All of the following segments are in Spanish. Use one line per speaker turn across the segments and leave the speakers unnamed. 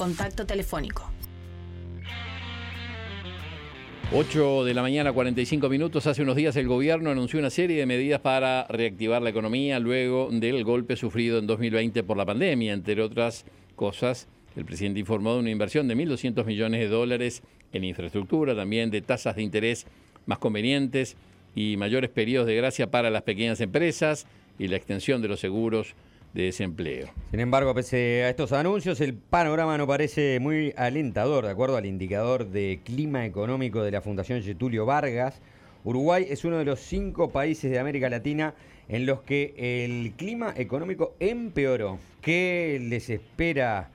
Contacto telefónico.
8 de la mañana, 45 minutos. Hace unos días el gobierno anunció una serie de medidas para reactivar la economía luego del golpe sufrido en 2020 por la pandemia. Entre otras cosas, el presidente informó de una inversión de 1.200 millones de dólares en infraestructura, también de tasas de interés más convenientes y mayores periodos de gracia para las pequeñas empresas y la extensión de los seguros de desempleo.
Sin embargo, pese a estos anuncios, el panorama no parece muy alentador, de acuerdo al indicador de clima económico de la Fundación Getulio Vargas. Uruguay es uno de los cinco países de América Latina en los que el clima económico empeoró. ¿Qué les espera,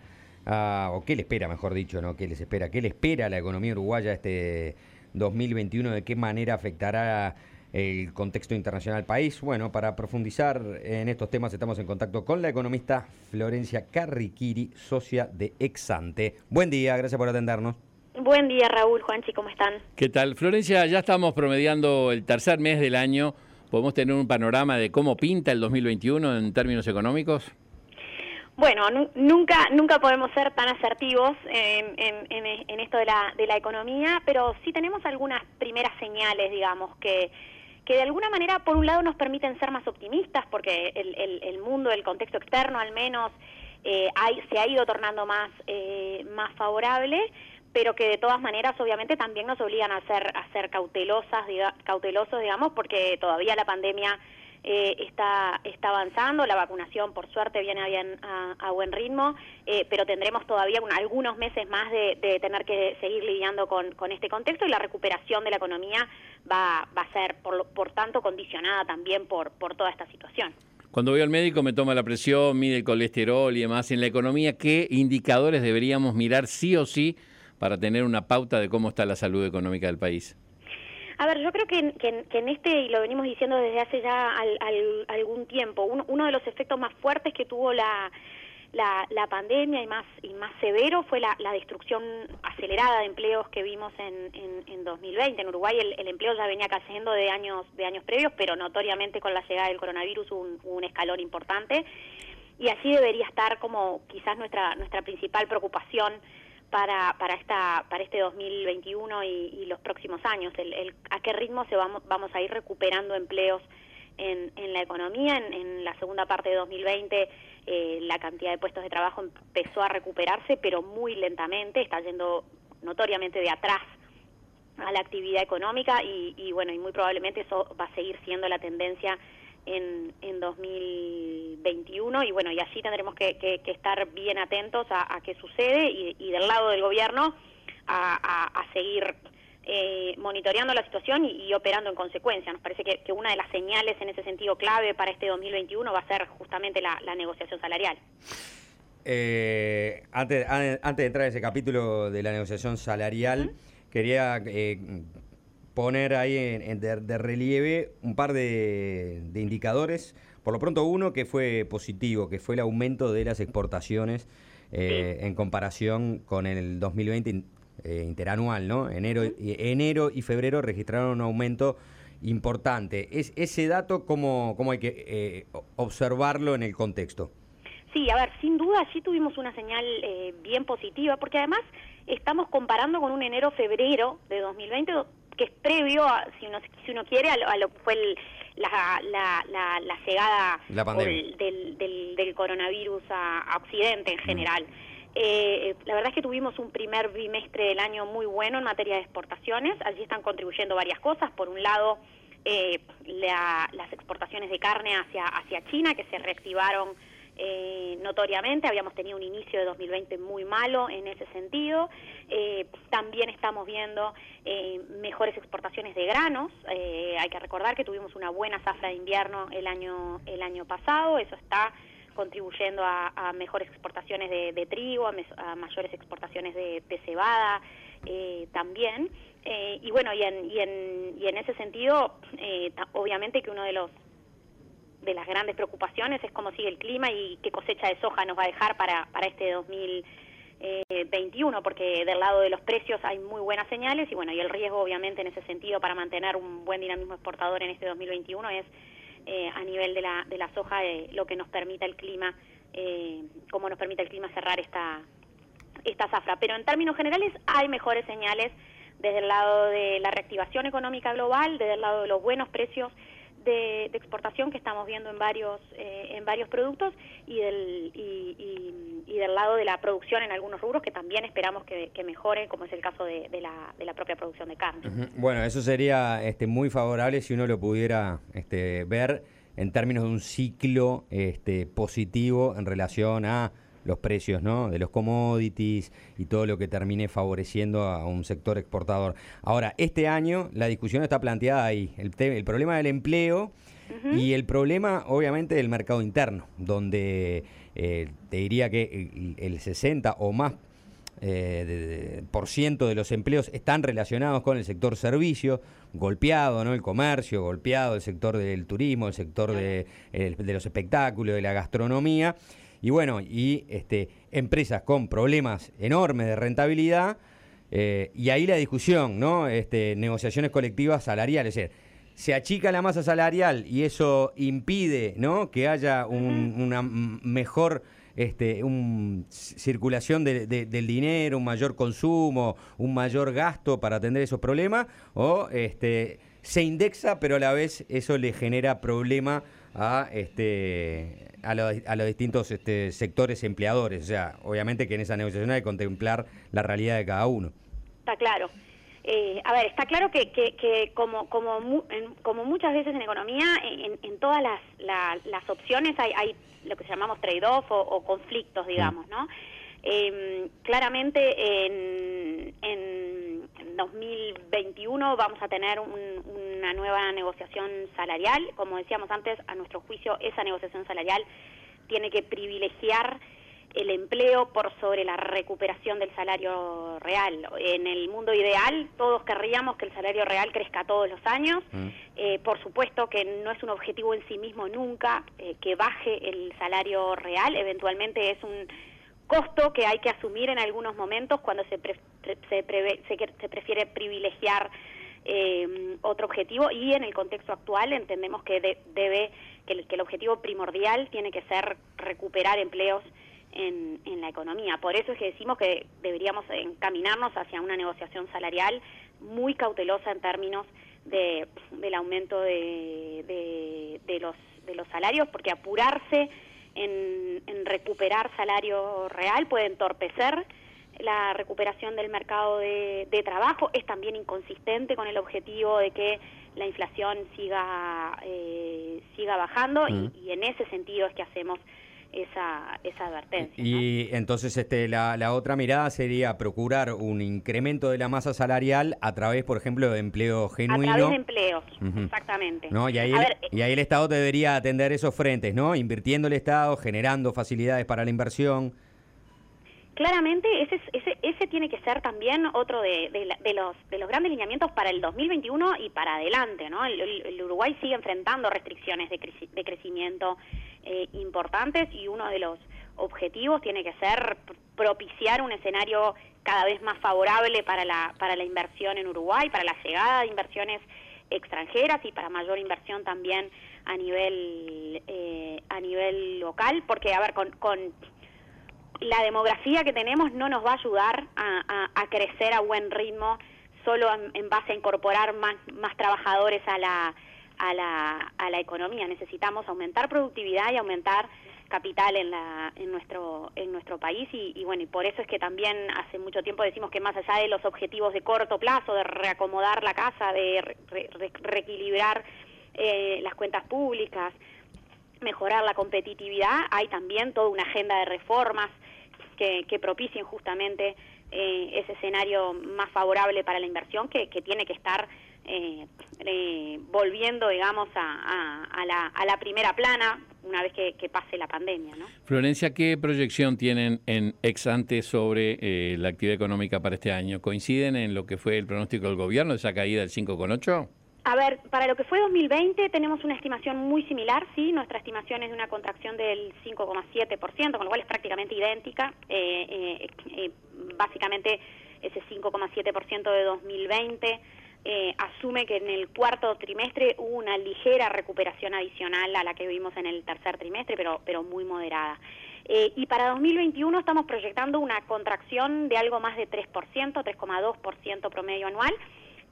ah, o qué le espera, mejor dicho, no? ¿Qué les espera? ¿Qué le espera a la economía uruguaya este 2021? ¿De qué manera afectará el contexto internacional del país. Bueno, para profundizar en estos temas estamos en contacto con la economista Florencia Carriquiri, socia de Exante. Buen día, gracias por atendernos.
Buen día, Raúl, Juanchi, ¿cómo están?
¿Qué tal? Florencia, ya estamos promediando el tercer mes del año. ¿Podemos tener un panorama de cómo pinta el 2021 en términos económicos?
Bueno, nunca nunca podemos ser tan asertivos en, en, esto de la, de la economía, pero sí tenemos algunas primeras señales, digamos, que, que de alguna manera, por un lado, nos permiten ser más optimistas, porque el, el, mundo, el contexto externo al menos, eh, se ha ido tornando más, eh, más favorable, pero que de todas maneras, obviamente, también nos obligan a ser, a ser cautelosas, cautelosos, digamos, porque todavía la pandemia eh, está, está avanzando, la vacunación por suerte viene a, bien, a, buen ritmo, eh, pero tendremos todavía algunos meses más de, tener que seguir lidiando con, con, este contexto y la recuperación de la economía va, va a ser, por, por tanto, condicionada también por, por toda esta situación.
Cuando voy al médico me toma la presión, mide el colesterol y demás. En la economía, ¿qué indicadores deberíamos mirar sí o sí para tener una pauta de cómo está la salud económica del país?
A ver, yo creo que, en este, y lo venimos diciendo desde hace ya algún tiempo, uno, de los efectos más fuertes que tuvo la, la, pandemia y más y más severo fue la, destrucción acelerada de empleos que vimos en, en, 2020. En Uruguay el, empleo ya venía cayendo de años, de años previos, pero notoriamente con la llegada del coronavirus hubo un, escalón importante. Y así debería estar como quizás nuestra, nuestra principal preocupación para, para, esta, para este 2021 y, los próximos años, el, a qué ritmo se vamos, vamos a ir recuperando empleos en, en la economía. En, la segunda parte de 2020 eh, la cantidad de puestos de trabajo empezó a recuperarse, pero muy lentamente, está yendo notoriamente de atrás a la actividad económica y, y bueno, y muy probablemente eso va a seguir siendo la tendencia en, en 2021 y bueno, y allí tendremos que, que, estar bien atentos a, qué sucede y, del lado del gobierno a, a, seguir eh, monitoreando la situación y, operando en consecuencia. Nos parece que, una de las señales en ese sentido clave para este 2021 va a ser justamente la, negociación salarial.
Eh, antes, antes de entrar en ese capítulo de la negociación salarial, quería eh, poner ahí en, de, relieve un par de, indicadores. Por lo pronto uno que fue positivo, que fue el aumento de las exportaciones eh, en comparación con el 2020 eh, interanual, ¿no? Enero, y, enero y febrero registraron un aumento importante. ¿Es, ese dato cómo, cómo hay que eh, observarlo en el contexto?
Sí, a ver, sin duda sí tuvimos una señal bien positiva, porque además estamos comparando con un enero-febrero de 2020 que es previo, a, si, uno, si uno quiere, a lo, que fue la, la, la, llegada del, del, coronavirus a, Occidente en mm. Eh, la verdad es que tuvimos un primer bimestre del año muy bueno en materia de exportaciones. Allí están contribuyendo varias cosas. Por un lado, eh, las exportaciones de carne hacia, hacia China, que se reactivaron eh, notoriamente. Habíamos tenido un inicio de 2020 muy malo en ese sentido. Eh, también estamos viendo eh, mejores exportaciones de granos. hay que recordar que tuvimos una buena zafra de invierno el año, el año pasado. Eso está contribuyendo a, mejores exportaciones de, trigo, a, mayores exportaciones de, cebada también. y bueno, y en, y en, y en ese sentido, obviamente que uno de los de las grandes preocupaciones es cómo sigue el clima y qué cosecha de soja nos va a dejar para, para este 2021, porque del lado de los precios hay muy buenas señales y bueno, y el riesgo obviamente en ese sentido para mantener un buen dinamismo exportador en este 2021 es eh, a nivel de la, de la soja lo que nos permita el clima, eh, cómo nos permite el clima cerrar esta esta zafra. Pero en términos generales hay mejores señales desde el lado de la reactivación económica global, desde el lado de los buenos precios de, exportación que estamos viendo en varios eh, en varios productos y del y, del lado de la producción en algunos rubros que también esperamos que, mejore como es el caso de, la, de la propia producción de carne.
Bueno eso sería este muy favorable si uno lo pudiera este, ver en términos de un ciclo este, positivo en relación a los precios ¿no? de los commodities y todo lo que termine favoreciendo a un sector exportador. Ahora, este año la discusión está planteada ahí, el, el problema del empleo y el problema obviamente del mercado interno, donde eh, te diría que el, 60 o más eh, por ciento de los empleos están relacionados con el sector servicio, golpeado, ¿no? El comercio, golpeado, el sector del turismo, el sector de, de los espectáculos, de la gastronomía. Y bueno, y este, empresas con problemas enormes de rentabilidad, eh, y ahí la discusión, ¿no? Este, negociaciones colectivas salariales. Es se achica la masa salarial y eso impide, ¿no? Que haya una mejor este, un, circulación del dinero, un mayor consumo, un mayor gasto para atender esos problemas, o este, se indexa, pero a la vez eso le genera problema a este a, a los distintos este, sectores empleadores. O sea, obviamente que en esa negociación hay que contemplar la realidad de cada uno.
Está claro. Eh, a ver, está claro que, que, como, como, como muchas veces en economía, en, todas las, las opciones hay, hay lo que llamamos trade-off o, conflictos, digamos, ¿no? Eh, claramente en, en 2021 vamos a tener una nueva negociación salarial. Como decíamos antes, a nuestro juicio esa negociación salarial tiene que privilegiar el empleo por sobre la recuperación del salario real. En el mundo ideal todos querríamos que el salario real crezca todos los años. Mm. Eh, por supuesto que no es un objetivo en sí mismo nunca eh, que baje el salario real. Eventualmente es un costo que hay que asumir en algunos momentos cuando se, se, prefiere privilegiar eh, otro objetivo y en el contexto actual entendemos que debe que el, objetivo primordial tiene que ser recuperar empleos en, en, la economía. Por eso es que decimos que deberíamos encaminarnos hacia una negociación salarial muy cautelosa en términos de, del aumento de, de, de, los, de los salarios, porque apurarse en, recuperar salario real, puede entorpecer la recuperación del mercado de, trabajo, es también inconsistente con el objetivo de que la inflación siga, eh, siga bajando y, y, en ese sentido es que hacemos esa, esa advertencia.
Y entonces este, la, la, otra mirada sería procurar un incremento de la masa salarial a través, por ejemplo, de empleo genuino. A
través de empleos, exactamente.
¿No? Y, ahí el, y ahí el Estado debería atender esos frentes, ¿no? Invirtiendo el Estado, generando facilidades para la inversión.
Claramente, ese, ese, ese tiene que ser también otro de, de, los, de los grandes lineamientos para el 2021 y para adelante, ¿no? El, Uruguay sigue enfrentando restricciones de, de crecimiento eh, importantes y uno de los objetivos tiene que ser propiciar un escenario cada vez más favorable para la, para la inversión en Uruguay, para la llegada de inversiones extranjeras y para mayor inversión también a nivel eh, a nivel local porque a ver con, con la demografía que tenemos no nos va a ayudar a, a, crecer a buen ritmo solo en, base a incorporar más, más trabajadores a la a la, a la economía. Necesitamos aumentar productividad y aumentar capital en, la, en, nuestro, en nuestro país y, bueno, y por eso es que también hace mucho tiempo decimos que más allá de los objetivos de corto plazo, de reacomodar la casa, de reequilibrar eh, las cuentas públicas, mejorar la competitividad, hay también toda una agenda de reformas que, que propicien justamente eh, ese escenario más favorable para la inversión que, que tiene que estar eh, eh, volviendo, digamos, a, la, a, la, primera plana una vez que, pase la pandemia. ¿no?
Florencia, ¿qué proyección tienen en ex ante sobre eh, la actividad económica para este año? ¿Coinciden en lo que fue el pronóstico del gobierno, esa caída del 5,8?
A ver, para lo que fue 2020 tenemos una estimación muy similar, sí, nuestra estimación es de una contracción del 5,7%, con lo cual es prácticamente idéntica. Eh, eh, básicamente ese 5,7% de 2020 eh, asume que en el cuarto trimestre hubo una ligera recuperación adicional a la que vimos en el tercer trimestre, pero, pero muy moderada. Eh, y para 2021 estamos proyectando una contracción de algo más de 3%, 3,2% promedio anual,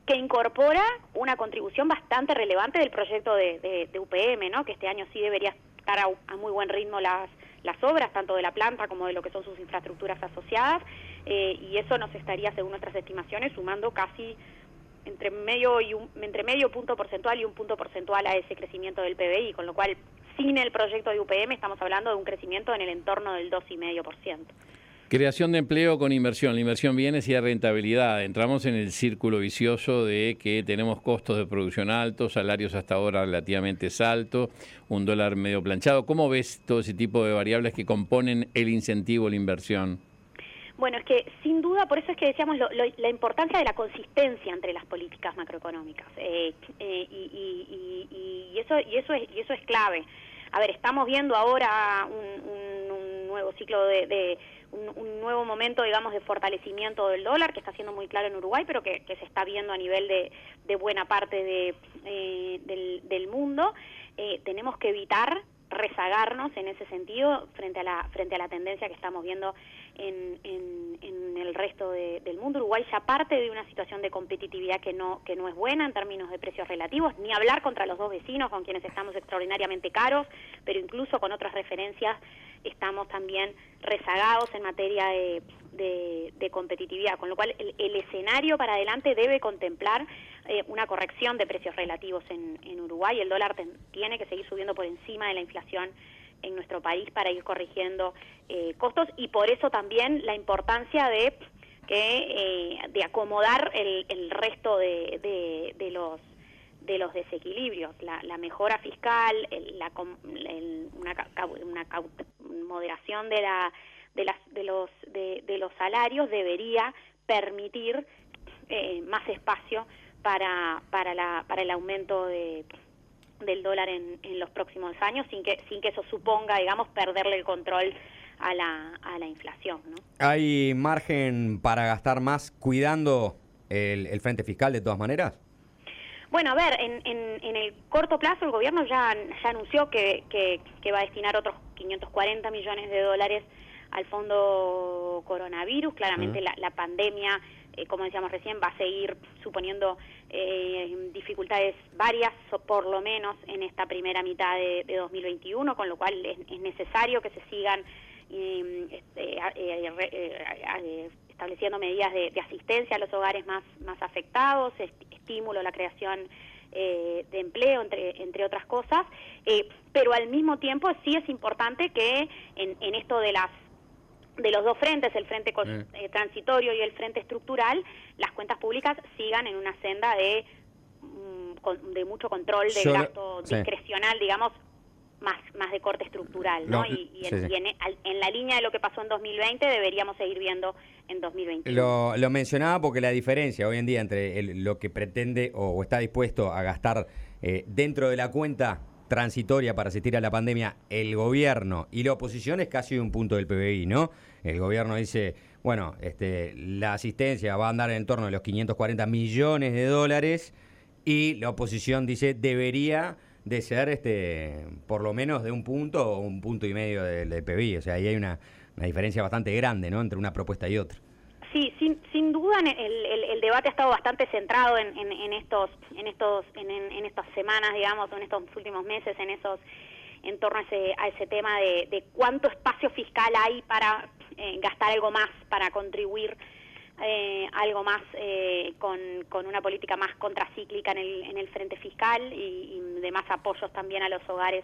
que incorpora una contribución bastante relevante del proyecto de, UPM, ¿no? que este año sí debería estar a, muy buen ritmo las, las obras, tanto de la planta como de lo que son sus infraestructuras asociadas, eh, y eso nos estaría, según nuestras estimaciones, sumando casi entre medio y un, entre medio punto porcentual y un punto porcentual a ese crecimiento del PBI, con lo cual sin el proyecto de UPM estamos hablando de un crecimiento en el entorno del 2,5%.
Creación de empleo con inversión. La inversión viene hay rentabilidad. Entramos en el círculo vicioso de que tenemos costos de producción altos, salarios hasta ahora relativamente altos, un dólar medio planchado. ¿Cómo ves todo ese tipo de variables que componen el incentivo a la inversión?
Bueno, es que sin duda, por eso es que decíamos la importancia de la consistencia entre las políticas macroeconómicas. Eh, eh, y, eso, y, eso es, y eso es clave. A ver, estamos viendo ahora un, nuevo ciclo de, un, nuevo momento, digamos, de fortalecimiento del dólar, que está siendo muy claro en Uruguay, pero que, se está viendo a nivel de, buena parte de, eh, del, del, mundo. tenemos que evitar rezagarnos en ese sentido frente a la frente a la tendencia que estamos viendo en, en, el resto del mundo. Uruguay ya parte de una situación de competitividad que no, que no es buena en términos de precios relativos, ni hablar contra los dos vecinos con quienes estamos extraordinariamente caros, pero incluso con otras referencias estamos también rezagados en materia de, de, competitividad, con lo cual el, escenario para adelante debe contemplar eh, una corrección de precios relativos en, en Uruguay. El dólar tiene que seguir subiendo por encima de la inflación en nuestro país para ir corrigiendo eh, costos y por eso también la importancia de que eh, de acomodar el, el resto de, de, los de los desequilibrios, la, la mejora fiscal, la, una, una moderación de la de las de los de, de los salarios debería permitir eh, más espacio para para la para el aumento de del dólar en, los próximos años sin que, sin que eso suponga, digamos, perderle el control a la, a la inflación. ¿no?
¿Hay margen para gastar más cuidando el, frente fiscal de todas maneras?
Bueno, a ver, en, en, el corto plazo el gobierno ya, ya anunció que, que, va a destinar otros 540 millones de dólares al fondo coronavirus. Claramente la, la pandemia eh, como decíamos recién, va a seguir suponiendo eh, dificultades varias, por lo menos en esta primera mitad de, 2021, con lo cual es, necesario que se sigan em, este, eh, estableciendo medidas de, asistencia a los hogares más, más afectados, estímulo a la creación de empleo, entre, entre otras cosas, pero al mismo tiempo sí es importante que en esto de las de los dos frentes, el frente eh, transitorio y el frente estructural, las cuentas públicas sigan en una senda de, mm, de mucho control del gasto discrecional, digamos, más, más de corte estructural, ¿no? y, en, la línea de lo que pasó en 2020 deberíamos seguir viendo en 2021.
Lo, lo mencionaba porque la diferencia hoy en día entre lo que pretende o, está dispuesto a gastar eh, dentro de la cuenta transitoria para asistir a la pandemia el gobierno y la oposición es casi un punto del PBI, ¿no? El gobierno dice, bueno, este, la asistencia va a andar en torno a los 540 millones de dólares y la oposición dice debería de ser este, por lo menos de un punto o un punto y medio del, PBI. O sea, ahí hay una diferencia bastante grande, ¿no? Entre una propuesta y otra.
Sí, sin, sin duda el, el, debate ha estado bastante centrado en, en, estos en estos en, en, estas semanas, digamos, en estos últimos meses, en esos en torno a ese, a ese tema de, de cuánto espacio fiscal hay para eh, gastar algo más, para contribuir eh, algo más eh, con, con, una política más contracíclica en el, en el frente fiscal y, y de más apoyos también a los hogares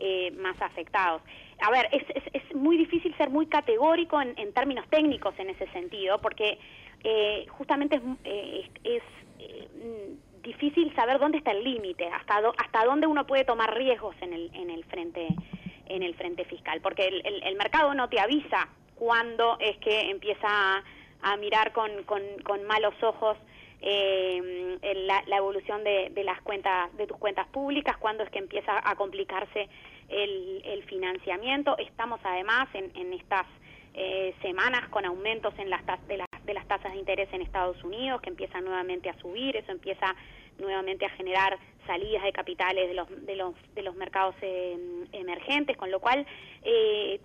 eh, más afectados. A ver, es, es, muy difícil ser muy categórico en, términos técnicos en ese sentido, porque eh, justamente es, eh, es mm, difícil saber dónde está el límite, hasta, hasta dónde uno puede tomar riesgos en el, en el frente en el frente fiscal, porque el, el, mercado no te avisa cuándo es que empieza a, mirar con, con, con malos ojos eh, la, la, evolución de, de, las cuentas de tus cuentas públicas, cuando es que empieza a complicarse el, el financiamiento. Estamos además en, en estas eh, semanas con aumentos en las de, las de las tasas de interés en Estados Unidos, que empiezan nuevamente a subir, eso empieza nuevamente a generar salidas de capitales de los, de los, de los mercados eh, emergentes, con lo cual eh,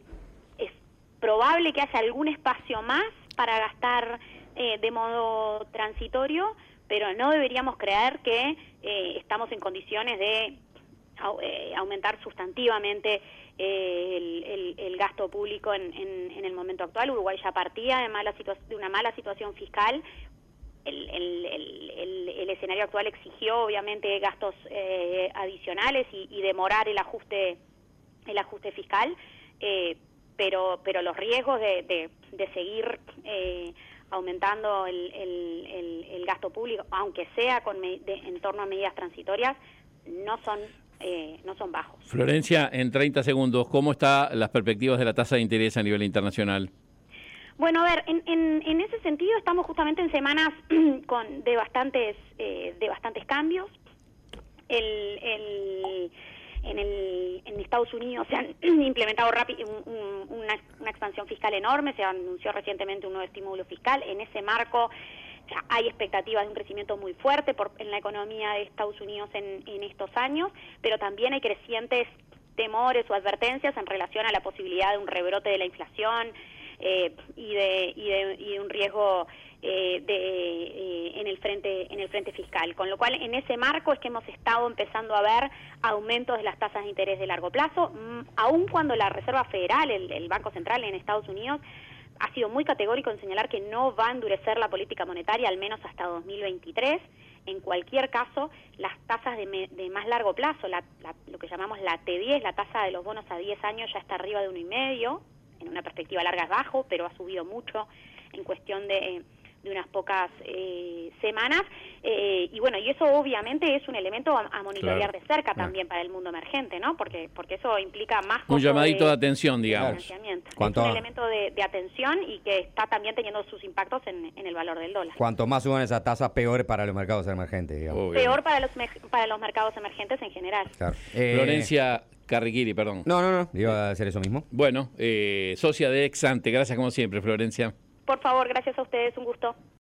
es, probable que haya algún espacio más para gastar eh, de modo transitorio, pero no deberíamos creer que eh, estamos en condiciones de eh, aumentar sustantivamente el, el, gasto público en, en, el momento actual. Uruguay ya partía de, mala de una mala situación fiscal. El, el, escenario actual exigió obviamente gastos adicionales y, y, demorar el ajuste el ajuste fiscal pero pero los riesgos de, de, seguir eh, aumentando el, el, gasto público, aunque sea con en torno a medidas transitorias, no son eh, no son bajos.
Florencia, en 30 segundos, ¿cómo están las perspectivas de la tasa de interés a nivel internacional?
Bueno, a ver, en, en, en ese sentido estamos justamente en semanas con de bastantes eh, de bastantes cambios. El, el en, el, en Estados Unidos se han implementado rápido una, expansión fiscal enorme, se anunció recientemente un nuevo estímulo fiscal. En ese marco hay expectativas de un crecimiento muy fuerte por, en la economía de Estados Unidos en, en estos años, pero también hay crecientes temores o advertencias en relación a la posibilidad de un rebrote de la inflación eh, y, de, y, de, y de un riesgo eh, de, eh, en el frente en el frente fiscal. Con lo cual en ese marco es que hemos estado empezando a ver aumentos de las tasas de interés de largo plazo mm, aun cuando la Reserva Federal el, Banco Central en Estados Unidos ha sido muy categórico en señalar que no va a endurecer la política monetaria al menos hasta 2023 en cualquier caso, las tasas de, de más largo plazo, la, lo que llamamos la T10, la tasa de los bonos a 10 años ya está arriba de uno y medio, en una perspectiva larga es bajo, pero ha subido mucho en cuestión de de unas pocas eh, semanas. Eh, y bueno, y eso obviamente es un elemento a, monitorear de cerca también para el mundo emergente, ¿no? Porque, porque eso implica más...
Un llamadito de, atención, digamos.
Es un elemento de, atención y que está también teniendo sus impactos en, el valor del dólar.
Cuanto más suban esas tasas, peor para los mercados emergentes, digamos.
Peor para los, para los mercados emergentes en general.
Eh, Florencia... Carriquiri, perdón.
No, no, no, iba a hacer eso mismo.
Bueno, socia de Exante, gracias como siempre, Florencia.
Por favor, gracias a ustedes, un gusto.